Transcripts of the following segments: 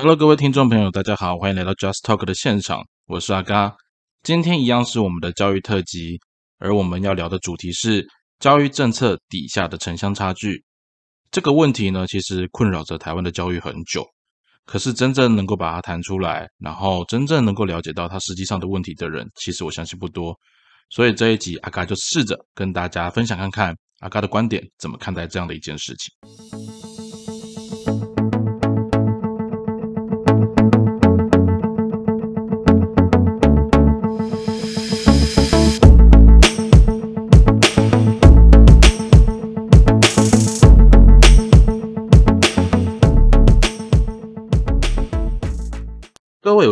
Hello，各位听众朋友，大家好，欢迎来到 Just Talk 的现场，我是阿嘎。今天一样是我们的教育特辑，而我们要聊的主题是教育政策底下的城乡差距。这个问题呢，其实困扰着台湾的教育很久，可是真正能够把它谈出来，然后真正能够了解到它实际上的问题的人，其实我相信不多。所以这一集阿嘎就试着跟大家分享看看阿嘎的观点，怎么看待这样的一件事情。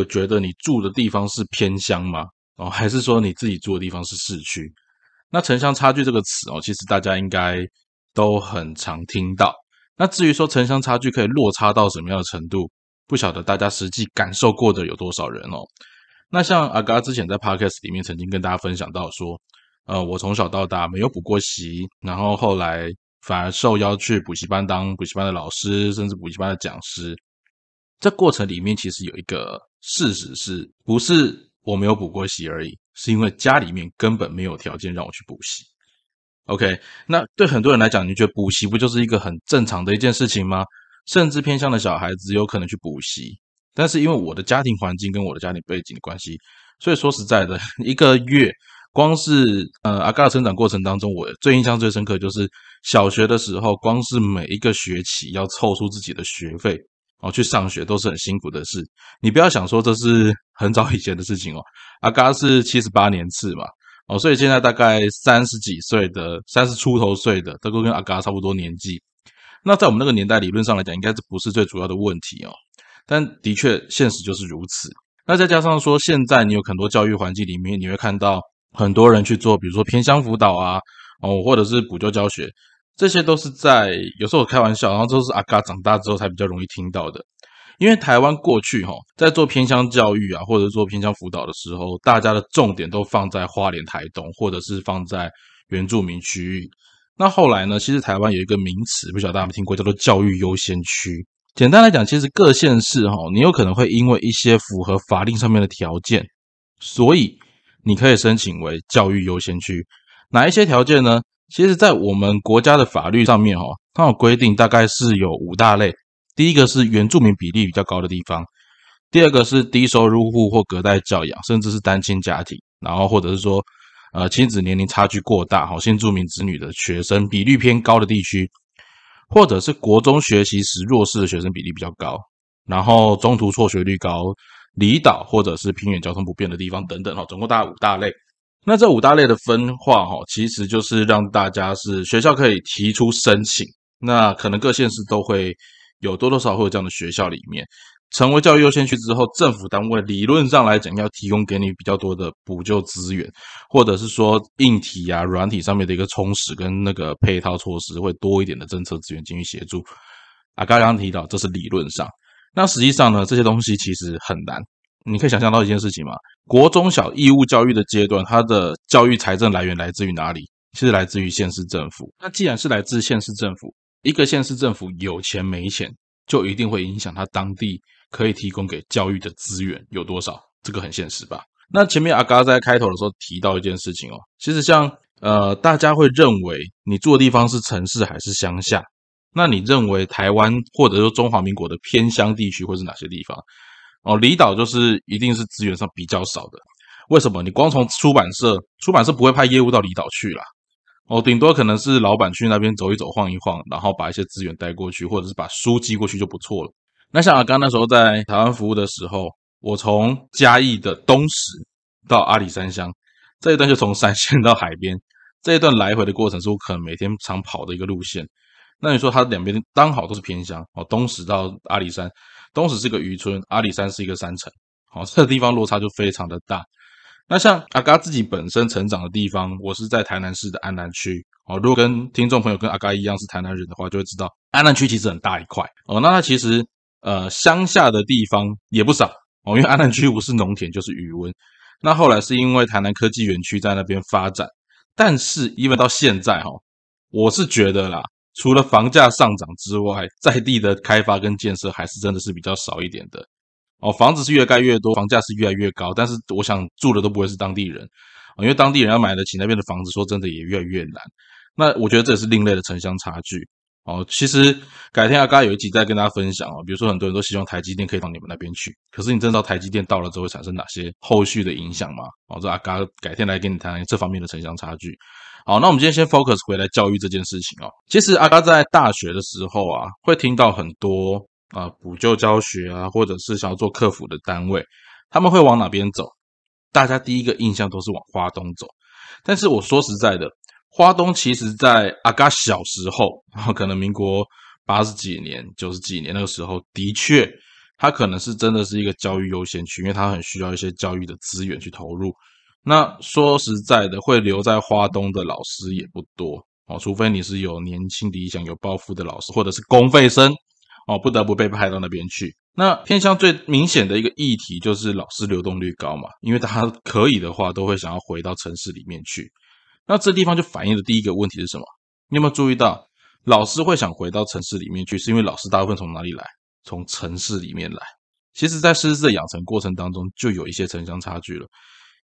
觉得你住的地方是偏乡吗？哦，还是说你自己住的地方是市区？那城乡差距这个词哦，其实大家应该都很常听到。那至于说城乡差距可以落差到什么样的程度，不晓得大家实际感受过的有多少人哦。那像阿嘎之前在 podcast 里面曾经跟大家分享到说，呃，我从小到大没有补过习，然后后来反而受邀去补习班当补习班的老师，甚至补习班的讲师。这过程里面其实有一个事实，是不是我没有补过习而已？是因为家里面根本没有条件让我去补习。OK，那对很多人来讲，你觉得补习不就是一个很正常的一件事情吗？甚至偏向的小孩子有可能去补习，但是因为我的家庭环境跟我的家庭背景的关系，所以说实在的，一个月光是呃阿嘎的成长过程当中，我最印象最深刻就是小学的时候，光是每一个学期要凑出自己的学费。哦，去上学都是很辛苦的事。你不要想说这是 很早以前的事情哦。阿嘎是七十八年次嘛，哦，所以现在大概三十几岁的、三十出头岁的，都跟阿嘎差不多年纪。那在我们那个年代，理论上来讲，应该这不是最主要的问题哦。但的确，现实就是如此。那再加上说，现在你有很多教育环境里面，你会看到很多人去做，比如说偏乡辅导啊，哦，或者是补救教学。这些都是在有时候我开玩笑，然后都是阿嘎长大之后才比较容易听到的。因为台湾过去哈在做偏乡教育啊，或者做偏乡辅导的时候，大家的重点都放在花莲、台东，或者是放在原住民区域。那后来呢，其实台湾有一个名词，不晓得大家有没有听过，叫做教育优先区。简单来讲，其实各县市哈，你有可能会因为一些符合法令上面的条件，所以你可以申请为教育优先区。哪一些条件呢？其实，在我们国家的法律上面，哈，它有规定，大概是有五大类。第一个是原住民比例比较高的地方；第二个是低收入户或隔代教养，甚至是单亲家庭；然后或者是说，呃，亲子年龄差距过大，哈，新住民子女的学生比率偏高的地区；或者是国中学习时弱势的学生比例比较高，然后中途辍学率高，离岛或者是偏远交通不便的地方等等，哈，总共大概五大类。那这五大类的分化，哈，其实就是让大家是学校可以提出申请，那可能各县市都会有多多少少会有这样的学校里面，成为教育优先区之后，政府单位理论上来讲要提供给你比较多的补救资源，或者是说硬体啊、软体上面的一个充实跟那个配套措施会多一点的政策资源进行协助。啊，刚刚提到这是理论上，那实际上呢，这些东西其实很难。你可以想象到一件事情吗？国中小义务教育的阶段，它的教育财政来源来自于哪里？其实来自于县市政府。那既然是来自县市政府，一个县市政府有钱没钱，就一定会影响他当地可以提供给教育的资源有多少。这个很现实吧？那前面阿嘎在开头的时候提到一件事情哦，其实像呃，大家会认为你住的地方是城市还是乡下？那你认为台湾或者说中华民国的偏乡地区会是哪些地方？哦，离岛就是一定是资源上比较少的。为什么？你光从出版社，出版社不会派业务到离岛去啦。哦，顶多可能是老板去那边走一走、晃一晃，然后把一些资源带过去，或者是把书寄过去就不错了。那像阿刚那时候在台湾服务的时候，我从嘉义的东石到阿里山乡这一段，就从山 线到海边这一段来回的过程，是我可能每天常跑的一个路线。那你说它两边刚好都是偏乡哦，东石到阿里山。东石是个渔村，阿里山是一个山城，好，这个地方落差就非常的大。那像阿嘎自己本身成长的地方，我是在台南市的安南区，哦，如果跟听众朋友跟阿嘎一样是台南人的话，就会知道安南区其实很大一块，哦，那它其实呃乡下的地方也不少，哦，因为安南区不是农田就是渔温。那后来是因为台南科技园区在那边发展，但是因为到现在哈，我是觉得啦。除了房价上涨之外，在地的开发跟建设还是真的是比较少一点的。哦，房子是越盖越多，房价是越来越高，但是我想住的都不会是当地人，因为当地人要买得起那边的房子，说真的也越来越难。那我觉得这也是另类的城乡差距。哦，其实改天阿嘎有一集再跟大家分享哦，比如说很多人都希望台积电可以到你们那边去，可是你真知道台积电到了之后会产生哪些后续的影响吗？哦，这阿嘎改天来跟你谈谈这方面的城乡差距。好，那我们今天先 focus 回来教育这件事情哦。其实阿嘎在大学的时候啊，会听到很多啊补救教学啊，或者是想要做客服的单位，他们会往哪边走？大家第一个印象都是往花东走，但是我说实在的。花东其实，在阿嘎小时候，可能民国八十几年、九十几年那个时候，的确，它可能是真的是一个教育优先区，因为它很需要一些教育的资源去投入。那说实在的，会留在花东的老师也不多哦，除非你是有年轻理想、有抱负的老师，或者是公费生哦，不得不被派到那边去。那偏向最明显的一个议题就是老师流动率高嘛，因为他可以的话，都会想要回到城市里面去。那这地方就反映的第一个问题是什么？你有没有注意到，老师会想回到城市里面去，是因为老师大部分从哪里来？从城市里面来。其实，在师资的养成过程当中，就有一些城乡差距了。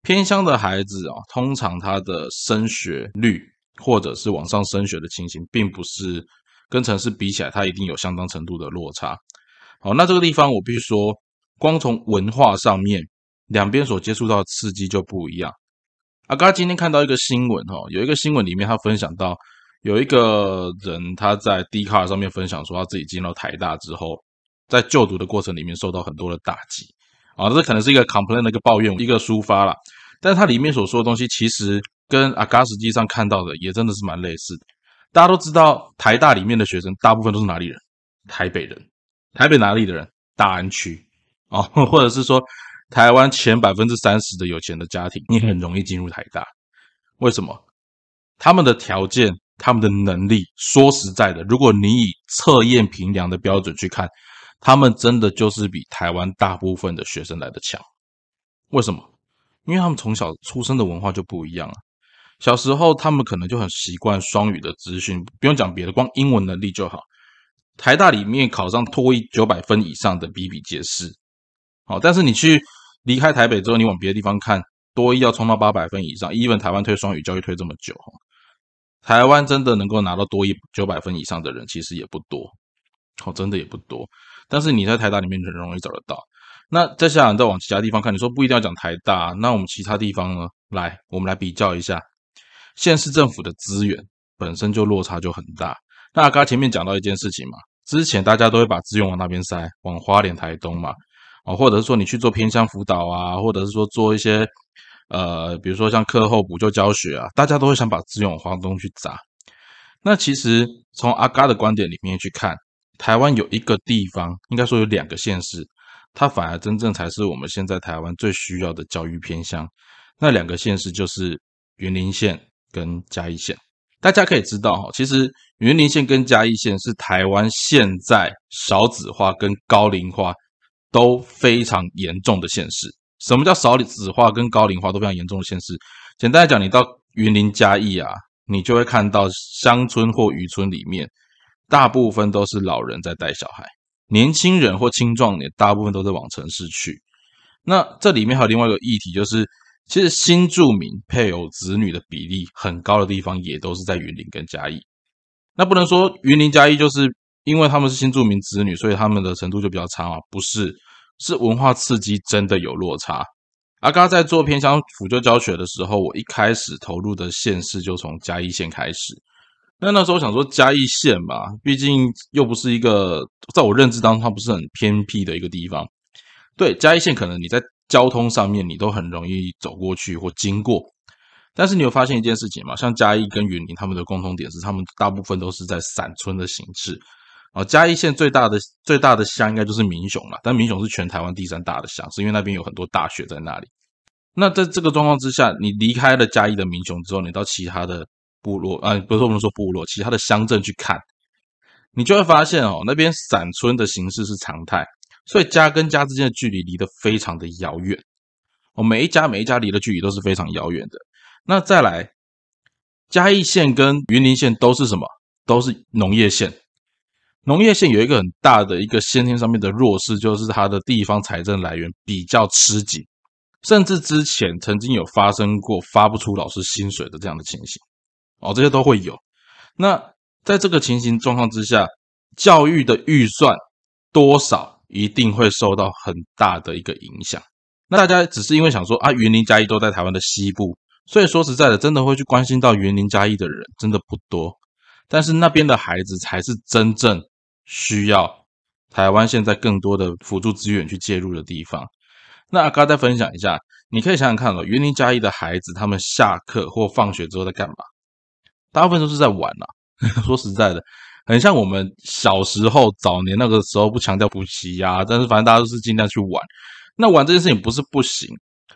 偏乡的孩子啊，通常他的升学率或者是往上升学的情形，并不是跟城市比起来，他一定有相当程度的落差。好，那这个地方我必须说，光从文化上面，两边所接触到的刺激就不一样。阿嘎今天看到一个新闻，哈，有一个新闻里面他分享到，有一个人他在 d 卡上面分享说，他自己进到台大之后，在就读的过程里面受到很多的打击，啊，这可能是一个 complain 的一个抱怨，一个抒发了，但是他里面所说的东西，其实跟阿嘎实际上看到的也真的是蛮类似的。大家都知道，台大里面的学生大部分都是哪里人？台北人，台北哪里的人？大安区，哦，或者是说。台湾前百分之三十的有钱的家庭，你很容易进入台大。为什么？他们的条件、他们的能力，说实在的，如果你以测验评量的标准去看，他们真的就是比台湾大部分的学生来的强。为什么？因为他们从小出生的文化就不一样啊。小时候他们可能就很习惯双语的资讯，不用讲别的，光英文能力就好。台大里面考上托一九百分以上的比比皆是。好，但是你去。离开台北之后，你往别的地方看，多一要冲到八百分以上。even 台湾推双语教育推这么久，台湾真的能够拿到多一九百分以上的人，其实也不多，哦，真的也不多。但是你在台大里面很容易找得到。那再下来再往其他地方看，你说不一定要讲台大，那我们其他地方呢？来，我们来比较一下，县市政府的资源本身就落差就很大。那刚刚前面讲到一件事情嘛，之前大家都会把资源往那边塞，往花莲、台东嘛。哦，或者是说你去做偏乡辅导啊，或者是说做一些呃，比如说像课后补救教学啊，大家都会想把资源往东去砸。那其实从阿嘎的观点里面去看，台湾有一个地方，应该说有两个县市，它反而真正才是我们现在台湾最需要的教育偏乡。那两个县市就是云林县跟嘉义县。大家可以知道哈，其实云林县跟嘉义县是台湾现在少子化跟高龄化。都非常严重的县市。什么叫少子化跟高龄化都非常严重的县市？简单来讲，你到云林嘉义啊，你就会看到乡村或渔村里面，大部分都是老人在带小孩，年轻人或青壮年大部分都在往城市去。那这里面还有另外一个议题，就是其实新住民配偶子女的比例很高的地方，也都是在云林跟嘉义。那不能说云林嘉义就是。因为他们是新住民子女，所以他们的程度就比较差啊？不是，是文化刺激真的有落差。阿刚在做偏乡辅救教学的时候，我一开始投入的县市就从嘉义县开始。那那时候想说嘉义县嘛，毕竟又不是一个在我认知当中它不是很偏僻的一个地方。对，嘉义县可能你在交通上面你都很容易走过去或经过，但是你有发现一件事情吗？像嘉义跟云林他们的共同点是，他们大部分都是在散村的形式。哦，嘉义县最大的最大的乡应该就是民雄了，但民雄是全台湾第三大的乡，是因为那边有很多大学在那里。那在这个状况之下，你离开了嘉义的民雄之后，你到其他的部落啊，不是我们说部落，其他的乡镇去看，你就会发现哦，那边散村的形式是常态，所以家跟家之间的距离离得非常的遥远。哦，每一家每一家离的距离都是非常遥远的。那再来，嘉义县跟云林县都是什么？都是农业县。农业县有一个很大的一个先天上面的弱势，就是它的地方财政来源比较吃紧，甚至之前曾经有发生过发不出老师薪水的这样的情形。哦，这些都会有。那在这个情形状况之下，教育的预算多少一定会受到很大的一个影响。那大家只是因为想说啊，云林嘉义都在台湾的西部，所以说实在的，真的会去关心到云林嘉义的人真的不多。但是那边的孩子才是真正需要台湾现在更多的辅助资源去介入的地方。那阿刚再分享一下，你可以想想看哦，园林嘉义的孩子他们下课或放学之后在干嘛？大部分都是在玩啊。说实在的，很像我们小时候早年那个时候不强调补习呀，但是反正大家都是尽量去玩。那玩这件事情不是不行，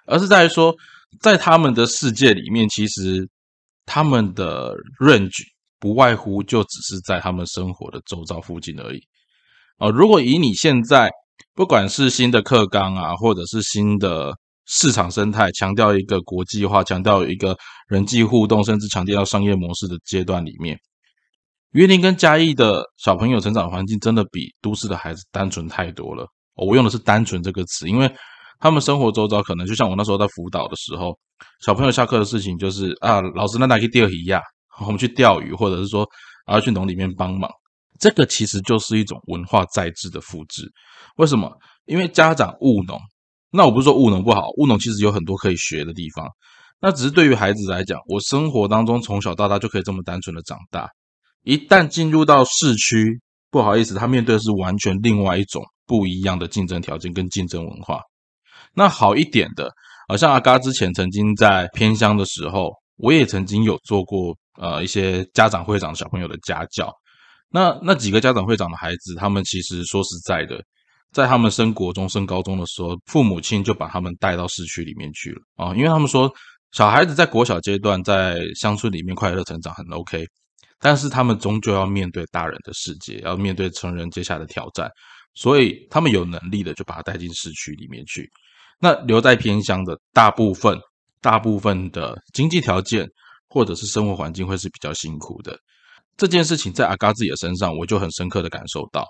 而是在于说，在他们的世界里面，其实他们的 range 不外乎就只是在他们生活的周遭附近而已。哦，如果以你现在不管是新的课纲啊，或者是新的市场生态，强调一个国际化，强调一个人际互动，甚至强调到商业模式的阶段里面，云林跟嘉义的小朋友成长环境真的比都市的孩子单纯太多了。我用的是“单纯”这个词，因为他们生活周遭可能就像我那时候在辅导的时候，小朋友下课的事情就是啊，老师那哪去钓鱼呀？我们去钓鱼，或者是说啊去农里面帮忙。这个其实就是一种文化在制的复制。为什么？因为家长务农，那我不是说务农不好，务农其实有很多可以学的地方。那只是对于孩子来讲，我生活当中从小到大就可以这么单纯的长大。一旦进入到市区，不好意思，他面对的是完全另外一种。不一样的竞争条件跟竞争文化，那好一点的，好像阿嘎之前曾经在偏乡的时候，我也曾经有做过呃一些家长会长小朋友的家教。那那几个家长会长的孩子，他们其实说实在的，在他们升国中、升高中的时候，父母亲就把他们带到市区里面去了啊，因为他们说小孩子在国小阶段在乡村里面快乐成长很 OK，但是他们终究要面对大人的世界，要面对成人接下的挑战。所以他们有能力的就把他带进市区里面去，那留在偏乡的大部分、大部分的经济条件或者是生活环境会是比较辛苦的。这件事情在阿嘎自己的身上，我就很深刻的感受到。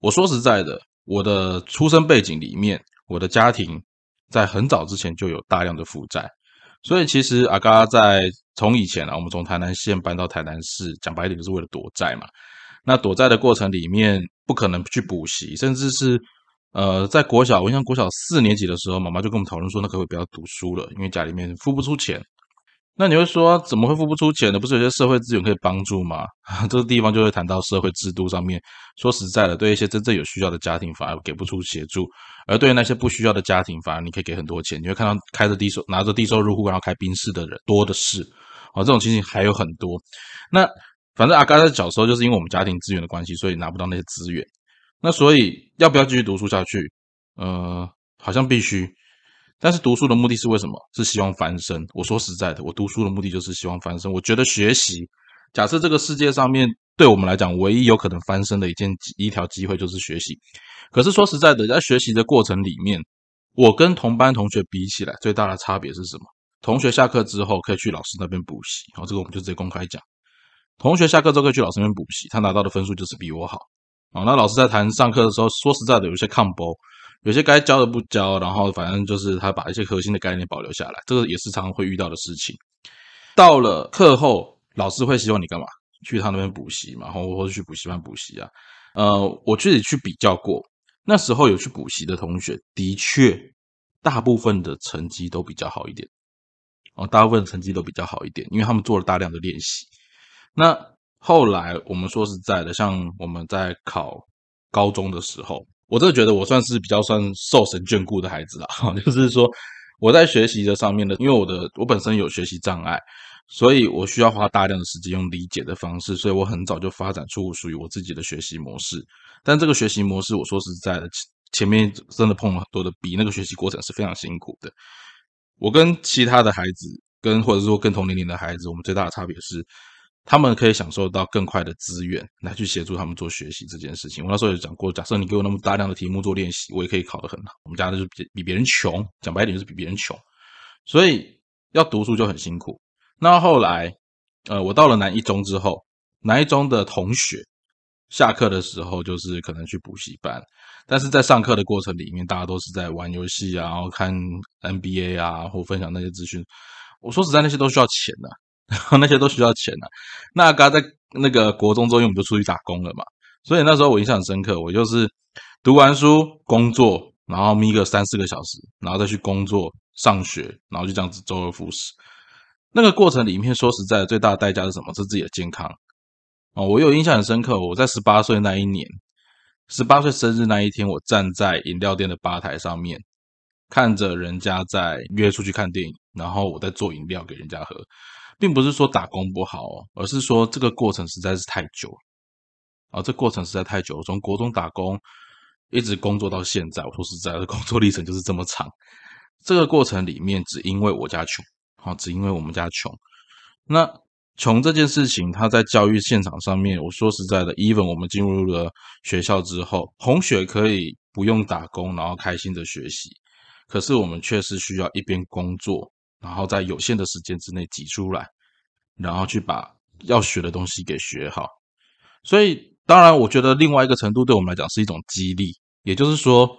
我说实在的，我的出生背景里面，我的家庭在很早之前就有大量的负债，所以其实阿嘎在从以前啊，我们从台南县搬到台南市，讲白一点就是为了躲债嘛。那躲债的过程里面，不可能去补习，甚至是呃，在国小，我印象国小四年级的时候，妈妈就跟我们讨论说，那可不可以不要读书了，因为家里面付不出钱。那你会说，怎么会付不出钱呢？不是有些社会资源可以帮助吗？这个地方就会谈到社会制度上面。说实在的，对一些真正有需要的家庭，反而给不出协助；而对于那些不需要的家庭，反而你可以给很多钱。你会看到开着低收、拿着低收入户然后开宾士的人多的是。哦，这种情形还有很多。那。反正阿嘎在小时候就是因为我们家庭资源的关系，所以拿不到那些资源。那所以要不要继续读书下去？呃，好像必须。但是读书的目的是为什么？是希望翻身。我说实在的，我读书的目的就是希望翻身。我觉得学习，假设这个世界上面对我们来讲，唯一有可能翻身的一件一条机会就是学习。可是说实在的，在学习的过程里面，我跟同班同学比起来，最大的差别是什么？同学下课之后可以去老师那边补习，好，这个我们就直接公开讲。同学下课之后可以去老师那边补习，他拿到的分数就是比我好啊。那老师在谈上课的时候，说实在的，有些抗波，有些该教的不教，然后反正就是他把一些核心的概念保留下来，这个也是常常会遇到的事情。到了课后，老师会希望你干嘛？去他那边补习嘛，然后或者去补习班补习啊。呃，我自己去比较过，那时候有去补习的同学，的确大部分的成绩都比较好一点哦，大部分成绩都比较好一点，因为他们做了大量的练习。那后来我们说实在的，像我们在考高中的时候，我真的觉得我算是比较算受神眷顾的孩子了。就是说我在学习的上面的，因为我的我本身有学习障碍，所以我需要花大量的时间用理解的方式，所以我很早就发展出属于我自己的学习模式。但这个学习模式，我说实在的，前面真的碰了很多的壁，那个学习过程是非常辛苦的。我跟其他的孩子，跟或者说跟同年龄的孩子，我们最大的差别是。他们可以享受到更快的资源来去协助他们做学习这件事情。我那时候有讲过，假设你给我那么大量的题目做练习，我也可以考得很好。我们家就是比比别人穷，讲白一点就是比别人穷，所以要读书就很辛苦。那后来，呃，我到了南一中之后，南一中的同学下课的时候就是可能去补习班，但是在上课的过程里面，大家都是在玩游戏啊，然后看 NBA 啊，或分享那些资讯。我说实在，那些都需要钱的，然后那些都需要钱的。那刚在那个国中中，因为我们就出去打工了嘛，所以那时候我印象很深刻。我就是读完书、工作，然后眯个三四个小时，然后再去工作、上学，然后就这样子周而复始。那个过程里面，说实在，最大的代价是什么？是自己的健康哦。我有印象很深刻，我在十八岁那一年，十八岁生日那一天，我站在饮料店的吧台上面，看着人家在约出去看电影。然后我在做饮料给人家喝，并不是说打工不好，而是说这个过程实在是太久了啊！这过程实在太久了，从国中打工一直工作到现在，我说实在的，工作历程就是这么长。这个过程里面，只因为我家穷啊，只因为我们家穷。那穷这件事情，它在教育现场上面，我说实在的，even 我们进入了学校之后，同学可以不用打工，然后开心的学习，可是我们却是需要一边工作。然后在有限的时间之内挤出来，然后去把要学的东西给学好。所以，当然，我觉得另外一个程度对我们来讲是一种激励，也就是说，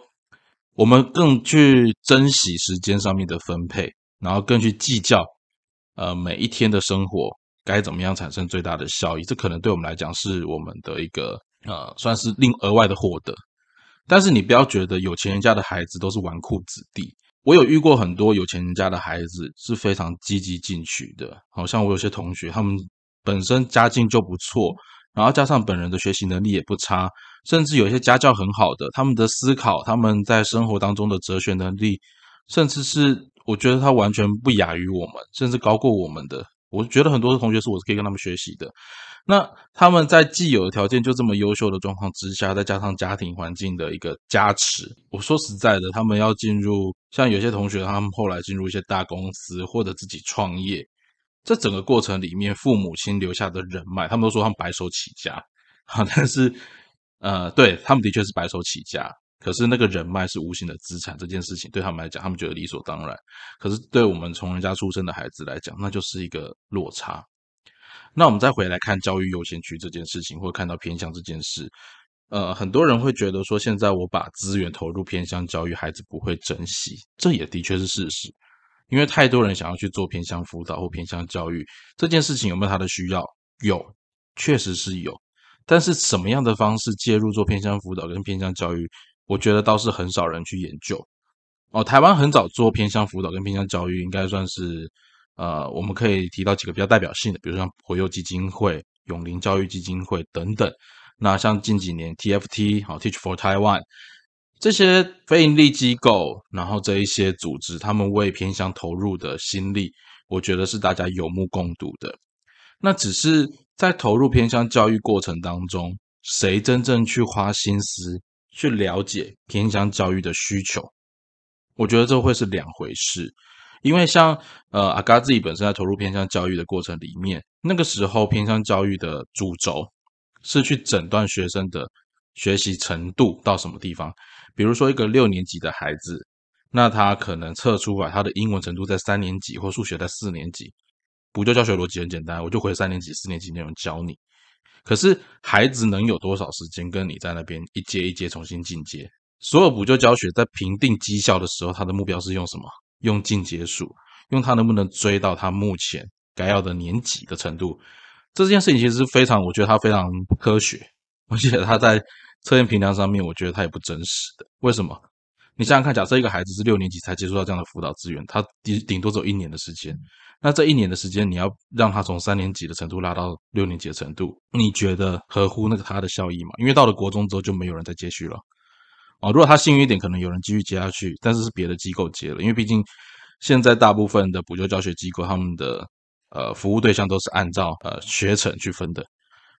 我们更去珍惜时间上面的分配，然后更去计较，呃，每一天的生活该怎么样产生最大的效益。这可能对我们来讲是我们的一个呃，算是另额外的获得。但是你不要觉得有钱人家的孩子都是纨绔子弟。我有遇过很多有钱人家的孩子是非常积极进取的，好像我有些同学，他们本身家境就不错，然后加上本人的学习能力也不差，甚至有一些家教很好的，他们的思考，他们在生活当中的哲学能力，甚至是我觉得他完全不亚于我们，甚至高过我们的。我觉得很多的同学是我是可以跟他们学习的。那他们在既有的条件就这么优秀的状况之下，再加上家庭环境的一个加持，我说实在的，他们要进入像有些同学，他们后来进入一些大公司或者自己创业，这整个过程里面，父母亲留下的人脉，他们都说他们白手起家，啊，但是呃，对他们的确是白手起家，可是那个人脉是无形的资产，这件事情对他们来讲，他们觉得理所当然，可是对我们从人家出生的孩子来讲，那就是一个落差。那我们再回来看教育优先区这件事情，或看到偏向这件事，呃，很多人会觉得说，现在我把资源投入偏向教育，孩子不会珍惜，这也的确是事实。因为太多人想要去做偏向辅导或偏向教育这件事情，有没有他的需要？有，确实是有。但是什么样的方式介入做偏向辅导跟偏向教育，我觉得倒是很少人去研究。哦，台湾很早做偏向辅导跟偏向教育，应该算是。呃，我们可以提到几个比较代表性的，比如像活幼基金会、永龄教育基金会等等。那像近几年 TFT 好 Teach for Taiwan 这些非营利机构，然后这一些组织，他们为偏乡投入的心力，我觉得是大家有目共睹的。那只是在投入偏乡教育过程当中，谁真正去花心思去了解偏乡教育的需求，我觉得这会是两回事。因为像呃阿嘎自己本身在投入偏向教育的过程里面，那个时候偏向教育的主轴是去诊断学生的学习程度到什么地方。比如说一个六年级的孩子，那他可能测出来他的英文程度在三年级，或数学在四年级。补救教学逻辑很简单，我就回三年级、四年级内容教你。可是孩子能有多少时间跟你在那边一阶一阶重新进阶？所有补救教学在评定绩效的时候，他的目标是用什么？用进阶数，用他能不能追到他目前该要的年级的程度，这件事情其实是非常，我觉得他非常不科学，而且他在测验评量上面，我觉得他也不真实的。为什么？你想想看，假设一个孩子是六年级才接触到这样的辅导资源，他顶顶多只有一年的时间，那这一年的时间，你要让他从三年级的程度拉到六年级的程度，你觉得合乎那个他的效益吗？因为到了国中之后就没有人再接续了。哦，如果他幸运一点，可能有人继续接下去，但是是别的机构接了，因为毕竟现在大部分的补救教学机构，他们的呃服务对象都是按照呃学程去分的，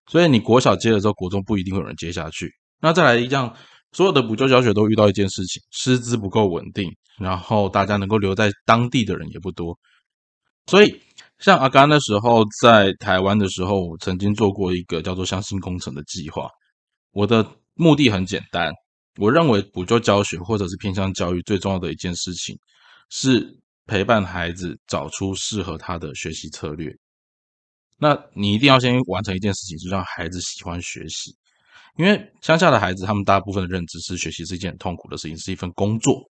所以你国小接了之后，国中不一定会有人接下去。那再来一样，所有的补救教学都遇到一件事情，师资不够稳定，然后大家能够留在当地的人也不多。所以像阿甘那时候在台湾的时候，我曾经做过一个叫做“相信工程”的计划，我的目的很简单。我认为补救教学或者是偏向教育最重要的一件事情，是陪伴孩子找出适合他的学习策略。那你一定要先完成一件事情，就让孩子喜欢学习。因为乡下的孩子，他们大部分的认知是学习是一件很痛苦的事情，是一份工作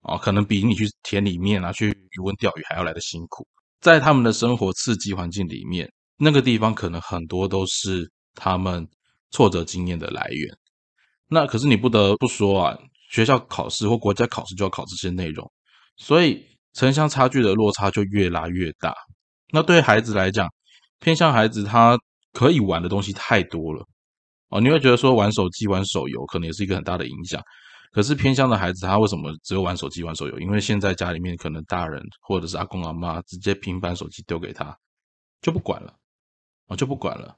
啊，可能比你去田里面啊去渔翁钓鱼还要来的辛苦。在他们的生活刺激环境里面，那个地方可能很多都是他们挫折经验的来源。那可是你不得不说啊，学校考试或国家考试就要考这些内容，所以城乡差距的落差就越拉越大。那对孩子来讲，偏向孩子他可以玩的东西太多了。哦，你会觉得说玩手机、玩手游可能也是一个很大的影响。可是偏向的孩子，他为什么只有玩手机、玩手游？因为现在家里面可能大人或者是阿公阿妈直接平板手机丢给他，就不管了，哦，就不管了。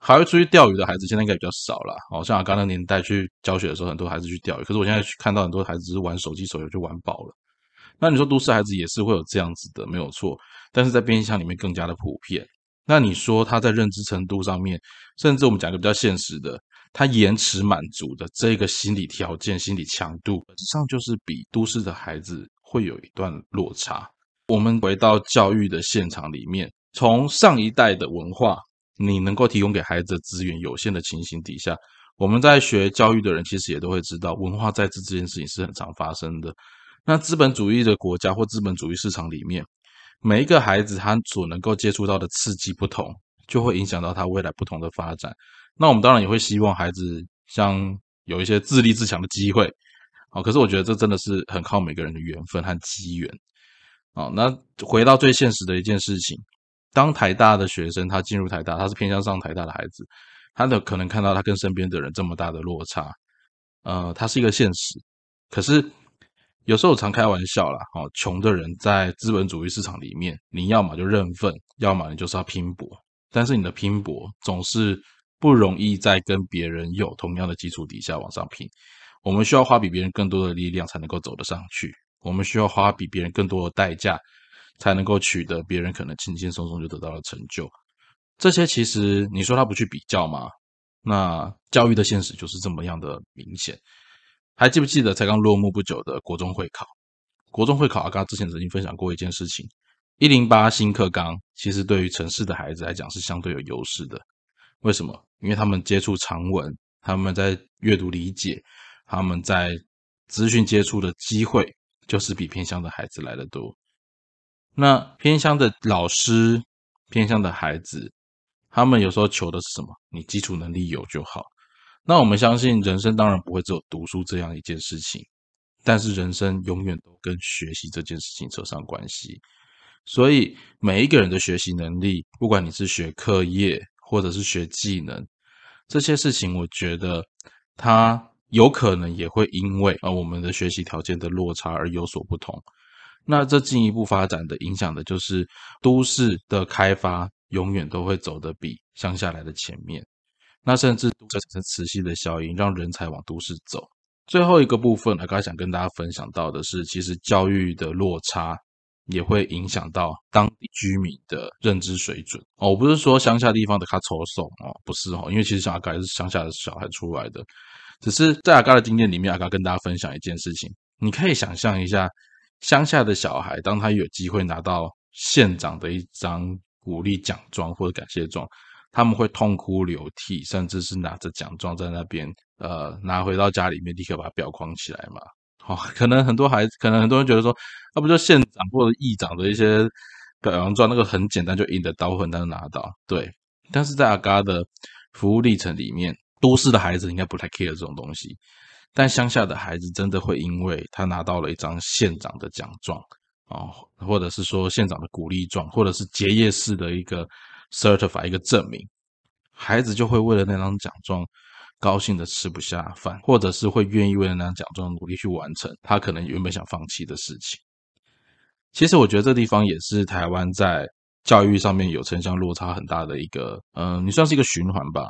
还会出去钓鱼的孩子，现在应该比较少了。哦，像我刚那年代去教学的时候，很多孩子去钓鱼。可是我现在去看到很多孩子是玩手机、手游就玩饱了。那你说都市孩子也是会有这样子的，没有错。但是在边乡里面更加的普遍。那你说他在认知程度上面，甚至我们讲个比较现实的，他延迟满足的这个心理条件、心理强度，本质上就是比都市的孩子会有一段落差。我们回到教育的现场里面，从上一代的文化，你能够提供给孩子的资源有限的情形底下，我们在学教育的人其实也都会知道，文化在这这件事情是很常发生的。那资本主义的国家或资本主义市场里面。每一个孩子他所能够接触到的刺激不同，就会影响到他未来不同的发展。那我们当然也会希望孩子像有一些自立自强的机会，啊，可是我觉得这真的是很靠每个人的缘分和机缘。啊，那回到最现实的一件事情，当台大的学生他进入台大，他是偏向上台大的孩子，他的可能看到他跟身边的人这么大的落差，呃，他是一个现实，可是。有时候常开玩笑啦，哦，穷的人在资本主义市场里面，你要么就认份，要么你就是要拼搏。但是你的拼搏总是不容易在跟别人有同样的基础底下往上拼。我们需要花比别人更多的力量才能够走得上去，我们需要花比别人更多的代价才能够取得别人可能轻轻松松就得到了成就。这些其实你说他不去比较吗？那教育的现实就是这么样的明显。还记不记得才刚落幕不久的国中会考？国中会考，阿刚之前曾经分享过一件事情：一零八新课纲其实对于城市的孩子来讲是相对有优势的。为什么？因为他们接触长文，他们在阅读理解，他们在资讯接触的机会就是比偏乡的孩子来的多。那偏乡的老师、偏乡的孩子，他们有时候求的是什么？你基础能力有就好。那我们相信，人生当然不会只有读书这样一件事情，但是人生永远都跟学习这件事情扯上关系。所以每一个人的学习能力，不管你是学课业或者是学技能，这些事情，我觉得它有可能也会因为啊我们的学习条件的落差而有所不同。那这进一步发展的影响的就是都市的开发永远都会走得比乡下来的前面。那甚至都产生磁吸的效应，让人才往都市走。最后一个部分，阿刚想跟大家分享到的是，其实教育的落差也会影响到当地居民的认知水准。哦，我不是说乡下地方的他抽送哦，不是哦，因为其实小阿嘎是乡下的小孩出来的。只是在阿嘎的经验里面，阿嘎跟大家分享一件事情，你可以想象一下，乡下的小孩，当他有机会拿到县长的一张鼓励奖状或者感谢状。他们会痛哭流涕，甚至是拿着奖状在那边，呃，拿回到家里面，立刻把它裱框起来嘛。好，可能很多孩子，可能很多人觉得说，那不就县长或者议长的一些表扬状，那个很简单，就印得到，很单拿到。对，但是在阿嘎的服务历程里面，都市的孩子应该不太 care 这种东西，但乡下的孩子真的会因为他拿到了一张县长的奖状啊，或者是说县长的鼓励状，或者是结业式的一个。certify 一个证明，孩子就会为了那张奖状高兴的吃不下饭，或者是会愿意为了那张奖状努力去完成他可能原本想放弃的事情。其实我觉得这地方也是台湾在教育上面有城乡落差很大的一个，嗯，你算是一个循环吧。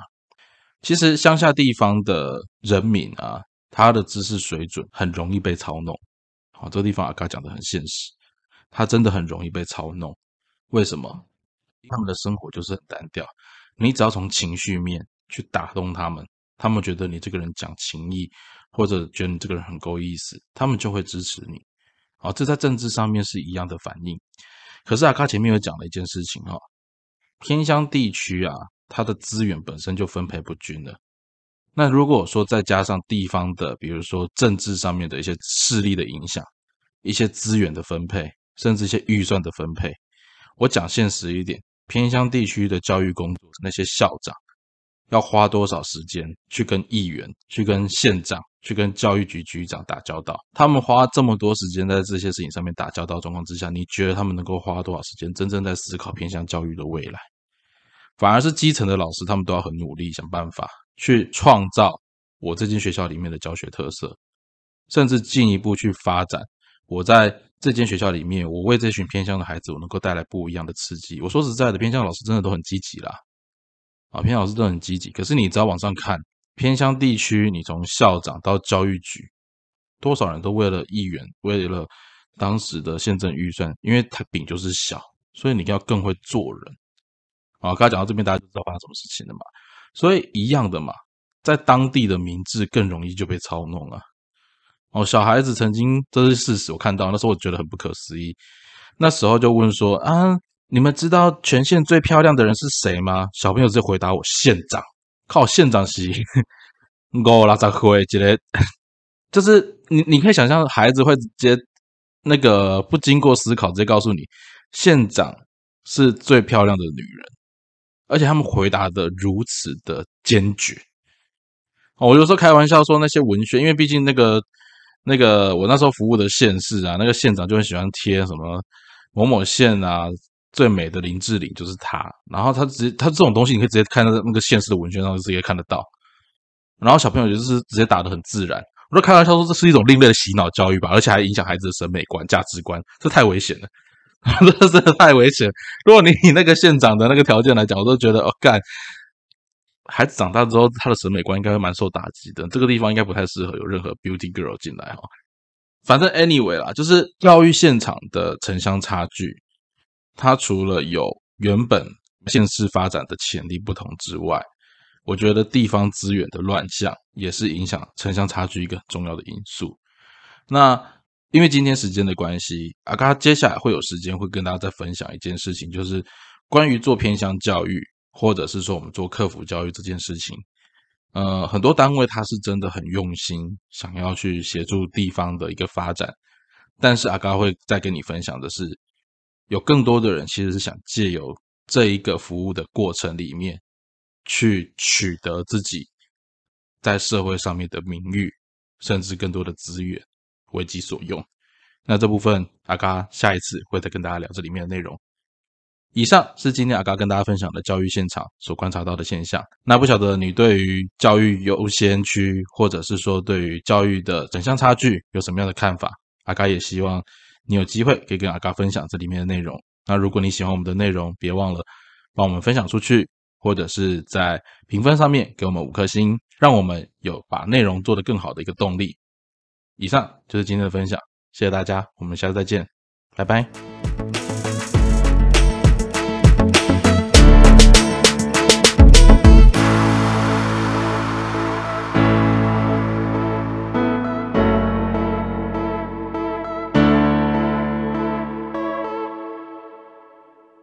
其实乡下地方的人民啊，他的知识水准很容易被操弄。好，这个地方阿卡讲的很现实，他真的很容易被操弄。为什么？他们的生活就是很单调，你只要从情绪面去打动他们，他们觉得你这个人讲情义，或者觉得你这个人很够意思，他们就会支持你。好，这在政治上面是一样的反应。可是阿卡前面有讲了一件事情哈，偏乡地区啊，它的资源本身就分配不均了。那如果说再加上地方的，比如说政治上面的一些势力的影响，一些资源的分配，甚至一些预算的分配，我讲现实一点，偏乡地区的教育工作，那些校长要花多少时间去跟议员、去跟县长、去跟教育局局长打交道？他们花这么多时间在这些事情上面打交道状况之下，你觉得他们能够花多少时间真正在思考偏乡教育的未来？反而是基层的老师，他们都要很努力想办法。去创造我这间学校里面的教学特色，甚至进一步去发展我在这间学校里面，我为这群偏乡的孩子，我能够带来不一样的刺激。我说实在的，偏乡老师真的都很积极啦，啊，偏乡老师都很积极。可是你只要往上看，偏乡地区，你从校长到教育局，多少人都为了议员，为了当时的县政预算，因为他饼就是小，所以你要更会做人。啊，刚才讲到这边，大家就知道发生什么事情了嘛。所以一样的嘛，在当地的民智更容易就被操弄了。哦，小孩子曾经这是事实，我看到那时候我觉得很不可思议。那时候就问说啊，你们知道全县最漂亮的人是谁吗？小朋友直接回答我县长，靠县长席，我拉扎会觉得就是你你可以想象孩子会直接那个不经过思考直接告诉你县长是最漂亮的女人。而且他们回答的如此的坚决，我有时候开玩笑说那些文宣，因为毕竟那个那个我那时候服务的县市啊，那个县长就很喜欢贴什么某某县啊最美的林志玲就是他，然后他直接他这种东西你可以直接看到那个县市的文宣上就直接看得到，然后小朋友就是直接打的很自然，我都开玩笑说这是一种另类的洗脑教育吧，而且还影响孩子的审美观价值观，这太危险了。这 真的太危险！如果你以那个县长的那个条件来讲，我都觉得哦，干孩子长大之后，他的审美观应该会蛮受打击的。这个地方应该不太适合有任何 beauty girl 进来哈。反正 anyway 啦，就是教育现场的城乡差距，它除了有原本县市发展的潜力不同之外，我觉得地方资源的乱象也是影响城乡差距一个很重要的因素。那。因为今天时间的关系，阿嘎接下来会有时间会跟大家再分享一件事情，就是关于做偏向教育，或者是说我们做客服教育这件事情。呃，很多单位他是真的很用心，想要去协助地方的一个发展，但是阿嘎会再跟你分享的是，有更多的人其实是想借由这一个服务的过程里面，去取得自己在社会上面的名誉，甚至更多的资源。为己所用，那这部分阿嘎下一次会再跟大家聊这里面的内容。以上是今天阿嘎跟大家分享的教育现场所观察到的现象。那不晓得你对于教育优先区，或者是说对于教育的整项差距有什么样的看法？阿嘎也希望你有机会可以跟阿嘎分享这里面的内容。那如果你喜欢我们的内容，别忘了帮我们分享出去，或者是在评分上面给我们五颗星，让我们有把内容做得更好的一个动力。以上就是今天的分享谢谢大家我们下次再见拜拜。